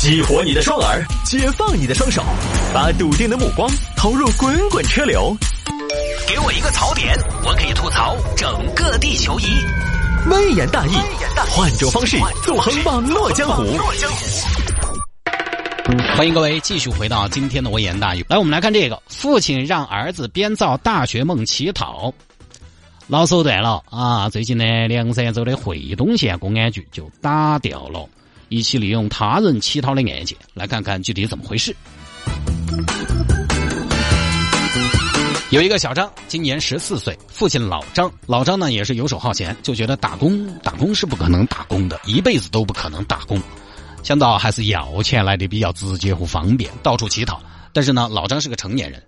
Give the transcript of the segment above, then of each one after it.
激活你的双耳，解放你的双手，把笃定的目光投入滚滚车流。给我一个槽点，我可以吐槽整个地球仪。微言大义，换种方式纵横网络江湖。欢迎各位继续回到今天的微言大义。来，我们来看这个：父亲让儿子编造大学梦乞讨。老手段了啊！最近呢，凉山州的惠东县公安局就打掉了。一起利用他人乞讨的案件，来看看具体怎么回事。有一个小张，今年十四岁，父亲老张，老张呢也是游手好闲，就觉得打工打工是不可能打工的，一辈子都不可能打工，想到还是要钱来的比较直接和方便，到处乞讨。但是呢，老张是个成年人，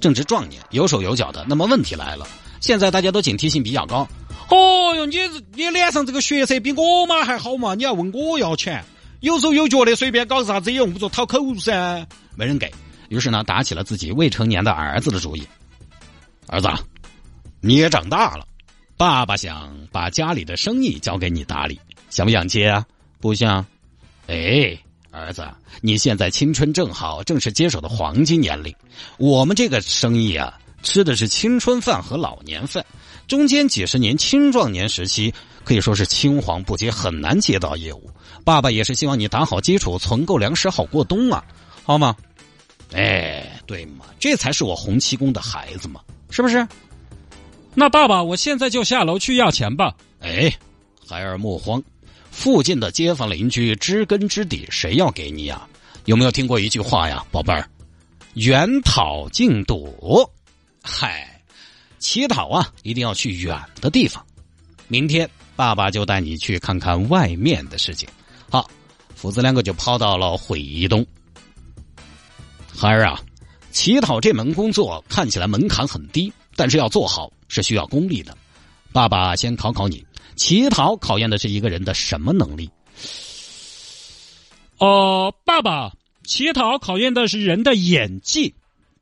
正值壮年，有手有脚的。那么问题来了，现在大家都警惕性比较高。哦哟，你你脸上这个血色比我妈还好嘛？你要问我要钱，有手有脚的随便搞啥子也用不着讨口噻，没人给。于是呢，打起了自己未成年的儿子的主意。儿子，你也长大了，爸爸想把家里的生意交给你打理，想不想接啊？不想。哎，儿子，你现在青春正好，正是接手的黄金年龄。我们这个生意啊，吃的是青春饭和老年饭。中间几十年青壮年时期可以说是青黄不接，很难接到业务。爸爸也是希望你打好基础，存够粮食好过冬啊，好吗？哎，对嘛，这才是我洪七公的孩子嘛，是不是？那爸爸，我现在就下楼去要钱吧。哎，孩儿莫慌，附近的街坊邻居知根知底，谁要给你呀？有没有听过一句话呀，宝贝儿？远讨近躲，嗨。乞讨啊，一定要去远的地方。明天爸爸就带你去看看外面的世界。好，父子两个就跑到了惠东。孩儿啊，乞讨这门工作看起来门槛很低，但是要做好是需要功力的。爸爸先考考你，乞讨考验的是一个人的什么能力？哦，爸爸，乞讨考验的是人的演技。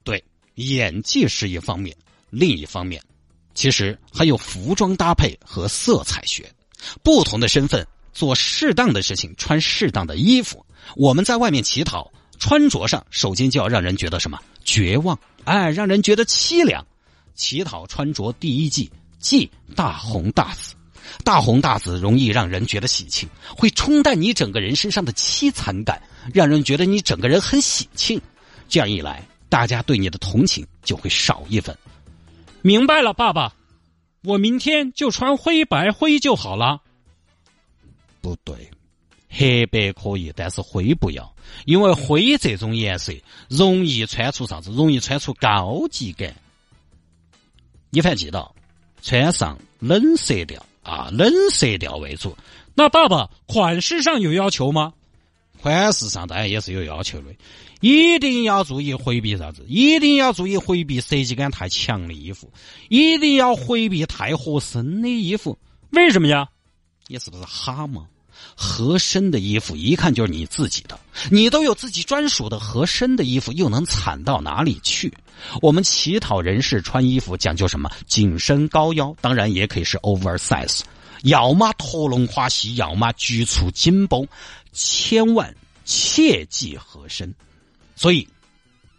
对，演技是一方面。另一方面，其实还有服装搭配和色彩学。不同的身份做适当的事情，穿适当的衣服。我们在外面乞讨，穿着上首先就要让人觉得什么绝望，哎，让人觉得凄凉。乞讨穿着第一忌忌大红大紫，大红大紫容易让人觉得喜庆，会冲淡你整个人身上的凄惨感，让人觉得你整个人很喜庆。这样一来，大家对你的同情就会少一分。明白了，爸爸，我明天就穿灰白灰就好了。不对，黑白可以，但是灰不要，因为灰这种颜色容易穿出啥子？容易穿出高级感。你反记到，穿上冷色调啊，冷色调为主。那爸爸，款式上有要求吗？款式上当然也是有要求的。一定要注意回避啥子？一定要注意回避设计感太强的衣服，一定要回避太合身的衣服。为什么呀？你是不是哈嘛？合身的衣服一看就是你自己的，你都有自己专属的合身的衣服，又能惨到哪里去？我们乞讨人士穿衣服讲究什么？紧身高腰，当然也可以是 oversize，要么驼龙垮膝，要么局促紧绷，千万切忌合身。所以，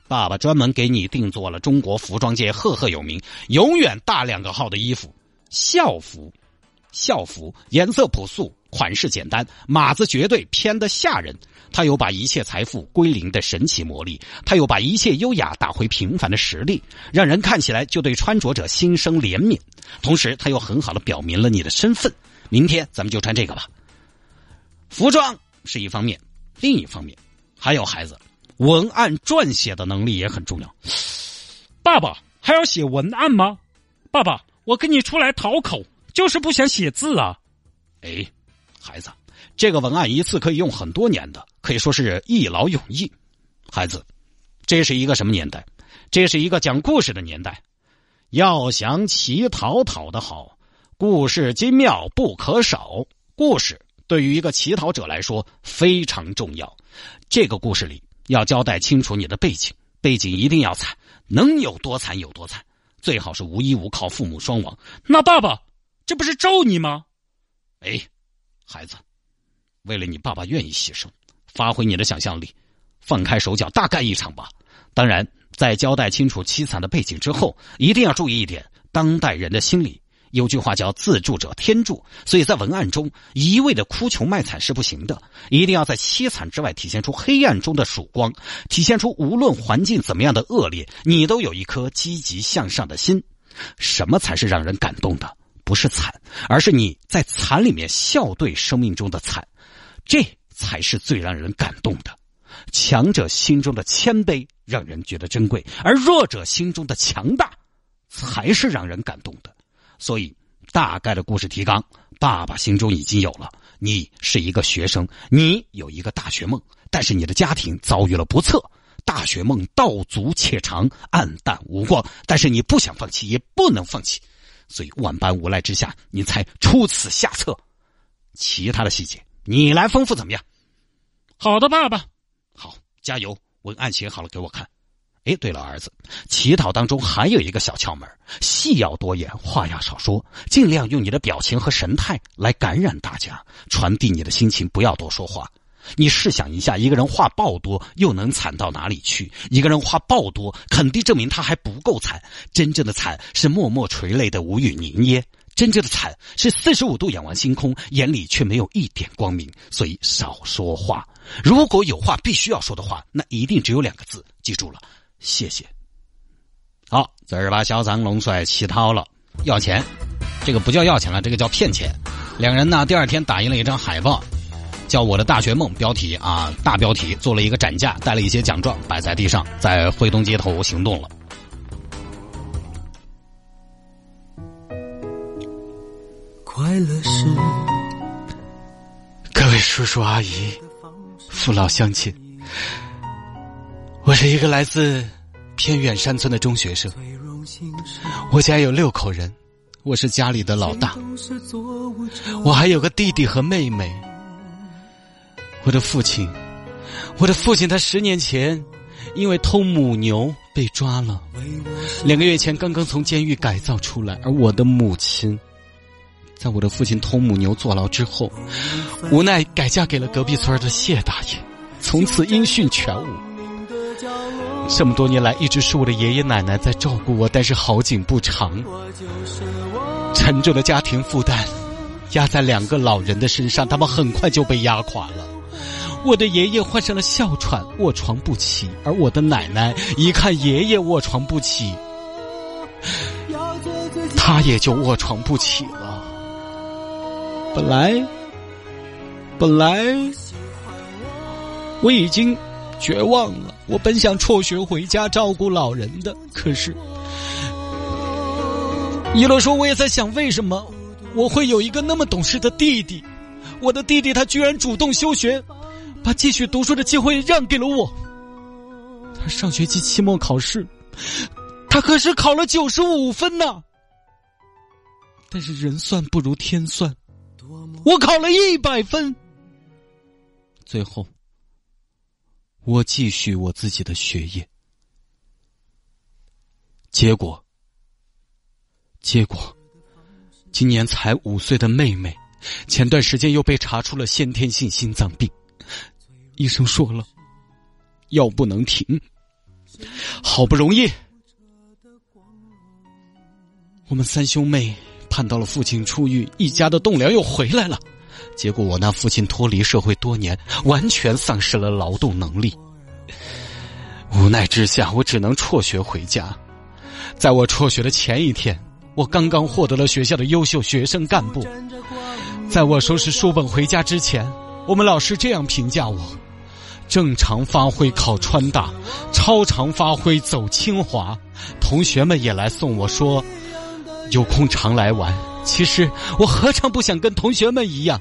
爸爸专门给你定做了中国服装界赫赫有名、永远大两个号的衣服——校服。校服颜色朴素，款式简单，码子绝对偏的吓人。他有把一切财富归零的神奇魔力，他有把一切优雅打回平凡的实力，让人看起来就对穿着者心生怜悯。同时，他又很好的表明了你的身份。明天咱们就穿这个吧。服装是一方面，另一方面还有孩子。文案撰写的能力也很重要。爸爸还要写文案吗？爸爸，我跟你出来讨口，就是不想写字啊。哎，孩子，这个文案一次可以用很多年的，可以说是一劳永逸。孩子，这是一个什么年代？这是一个讲故事的年代。要想乞讨讨的好，故事精妙不可少。故事对于一个乞讨者来说非常重要。这个故事里。要交代清楚你的背景，背景一定要惨，能有多惨有多惨，最好是无依无靠，父母双亡。那爸爸，这不是咒你吗？哎，孩子，为了你爸爸愿意牺牲，发挥你的想象力，放开手脚，大干一场吧。当然，在交代清楚凄惨的背景之后，一定要注意一点：当代人的心理。有句话叫“自助者天助”，所以在文案中一味的哭穷卖惨是不行的，一定要在凄惨之外体现出黑暗中的曙光，体现出无论环境怎么样的恶劣，你都有一颗积极向上的心。什么才是让人感动的？不是惨，而是你在惨里面笑对生命中的惨，这才是最让人感动的。强者心中的谦卑让人觉得珍贵，而弱者心中的强大才是让人感动的。所以，大概的故事提纲，爸爸心中已经有了。你是一个学生，你有一个大学梦，但是你的家庭遭遇了不测，大学梦道阻且长，暗淡无光。但是你不想放弃，也不能放弃，所以万般无奈之下，你才出此下策。其他的细节，你来丰富怎么样？好的，爸爸。好，加油！文案写好了给我看。哎，对了，儿子，乞讨当中还有一个小窍门：戏要多演，话要少说，尽量用你的表情和神态来感染大家，传递你的心情，不要多说话。你试想一下，一个人话爆多，又能惨到哪里去？一个人话爆多，肯定证明他还不够惨。真正的惨是默默垂泪的无语凝噎，真正的惨是四十五度仰望星空，眼里却没有一点光明。所以少说话。如果有话必须要说的话，那一定只有两个字，记住了。谢谢。好，这儿把小张龙帅气掏了，要钱。这个不叫要钱了，这个叫骗钱。两人呢，第二天打印了一张海报，叫《我的大学梦》，标题啊，大标题，做了一个展架，带了一些奖状摆在地上，在惠东街头行动了。快乐是各位叔叔阿姨、父老乡亲。我是一个来自偏远山村的中学生，我家有六口人，我是家里的老大，我还有个弟弟和妹妹。我的父亲，我的父亲他十年前因为偷母牛被抓了，两个月前刚刚从监狱改造出来，而我的母亲，在我的父亲偷母牛坐牢之后，无奈改嫁给了隔壁村的谢大爷，从此音讯全无。这么多年来，一直是我的爷爷奶奶在照顾我，但是好景不长，沉重的家庭负担压在两个老人的身上，他们很快就被压垮了。我的爷爷患上了哮喘，卧床不起，而我的奶奶一看爷爷卧床不起，他也就卧床不起了。本来，本来我已经。绝望了，我本想辍学回家照顾老人的，可是，一路说我也在想，为什么我会有一个那么懂事的弟弟？我的弟弟他居然主动休学，把继续读书的机会让给了我。他上学期期末考试，他可是考了九十五分呢。但是人算不如天算，我考了一百分，最后。我继续我自己的学业，结果，结果，今年才五岁的妹妹，前段时间又被查出了先天性心脏病，医生说了，药不能停。好不容易，我们三兄妹盼到了父亲出狱，一家的栋梁又回来了。结果我那父亲脱离社会多年，完全丧失了劳动能力。无奈之下，我只能辍学回家。在我辍学的前一天，我刚刚获得了学校的优秀学生干部。在我收拾书本回家之前，我们老师这样评价我：正常发挥考川大，超常发挥走清华。同学们也来送我说：“有空常来玩。”其实我何尝不想跟同学们一样？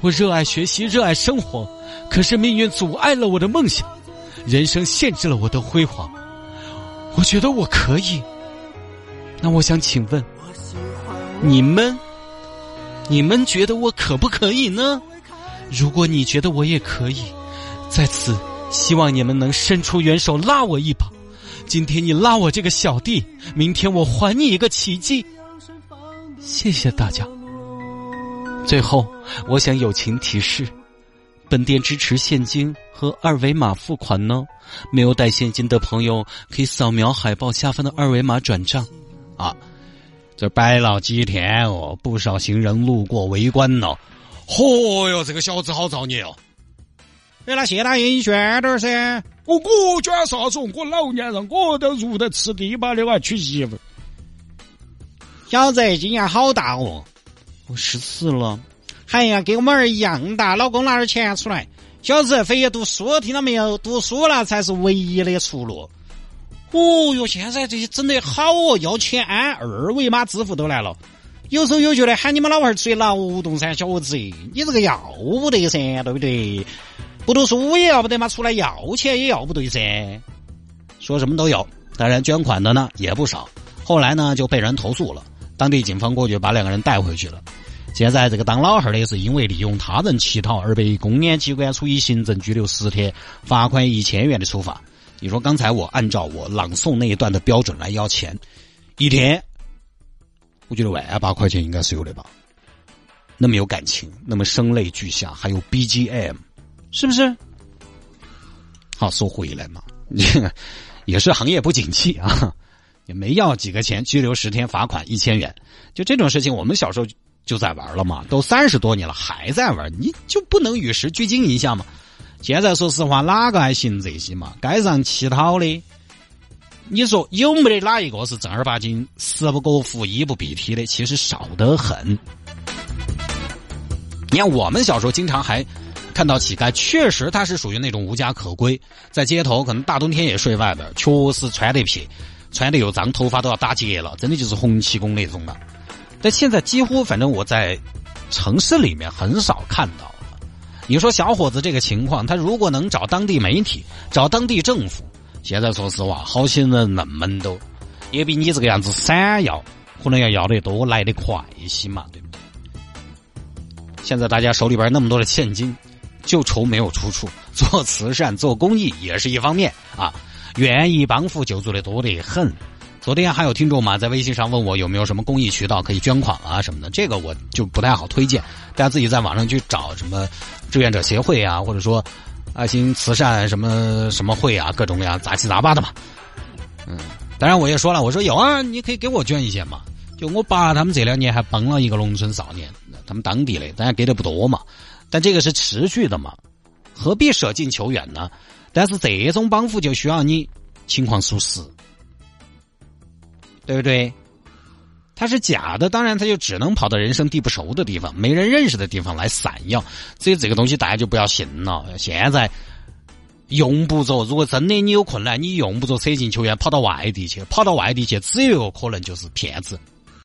我热爱学习，热爱生活，可是命运阻碍了我的梦想，人生限制了我的辉煌。我觉得我可以，那我想请问，你们，你们觉得我可不可以呢？如果你觉得我也可以，在此希望你们能伸出援手拉我一把。今天你拉我这个小弟，明天我还你一个奇迹。谢谢大家。最后，我想友情提示：本店支持现金和二维码付款呢，没有带现金的朋友可以扫描海报下方的二维码转账。啊，这摆了几天哦，不少行人路过围观呢。嚯哟，这个小子好造孽哦！哎，那谢大爷你捐点噻。我我捐啥子？我老年人，我都入得吃低吧的，我还娶媳妇。小子今年好大哦，我十四了。哎呀，跟我们儿一样大，老公拿点钱出来。小子，非要读书，听到没有？读书了才是唯一的出路。哦哟，现在这些整得好哦，要钱，二维码支付都来了。有时候又觉得喊你们老汉儿出去劳动噻，小伙子，你这个要不得噻，对不对？不读书也要不得嘛，出来要钱也要不对噻。说什么都有，当然捐款的呢也不少。后来呢就被人投诉了，当地警方过去把两个人带回去了。现在这个当老汉儿的是因为利用他人乞讨而被公安机关处以行政拘留十天、罚款一千元的处罚。你说刚才我按照我朗诵那一段的标准来要钱，一天，我觉得万八块钱应该是有的吧？那么有感情，那么声泪俱下，还有 BGM，是不是？好，说回来嘛，也是行业不景气啊，也没要几个钱，拘留十天，罚款一千元，就这种事情，我们小时候。就在玩了嘛，都三十多年了还在玩，你就不能与时俱进一下吗？现在说实话，哪个还行这些嘛？街上乞讨的，你说有没得哪一个是正儿八经食不果腹、衣不蔽体的？其实少得很。你看我们小时候经常还看到乞丐，确实他是属于那种无家可归，在街头可能大冬天也睡外边，确实穿得撇，穿得又脏，头发都要打结了，真的就是洪七公那种的。但现在几乎，反正我在城市里面很少看到了。你说小伙子这个情况，他如果能找当地媒体、找当地政府，现在说实话，好心人那么多，也比你这个样子闪要，可能要要得多，来得快一些嘛，对不对？现在大家手里边那么多的现金，就愁没有出处。做慈善、做公益也是一方面啊，愿意帮扶救助的多得很。昨天还有听众嘛，在微信上问我有没有什么公益渠道可以捐款啊什么的，这个我就不太好推荐，大家自己在网上去找什么志愿者协会啊，或者说爱心慈善什么什么会啊，各种各样杂七杂八的嘛。嗯，当然我也说了，我说有啊，你可以给我捐一些嘛。就我爸他们这两年还帮了一个农村少年，他们当地的，当然给的不多嘛，但这个是持续的嘛，何必舍近求远呢？但是这种帮扶就需要你情况属实。对不对？他是假的，当然他就只能跑到人生地不熟的地方、没人认识的地方来散药。所以这个东西大家就不要信了。现在用不着，如果真的你有困难，你用不着舍近求远，跑到外地去，跑到外地去，只有一个可能就是骗子。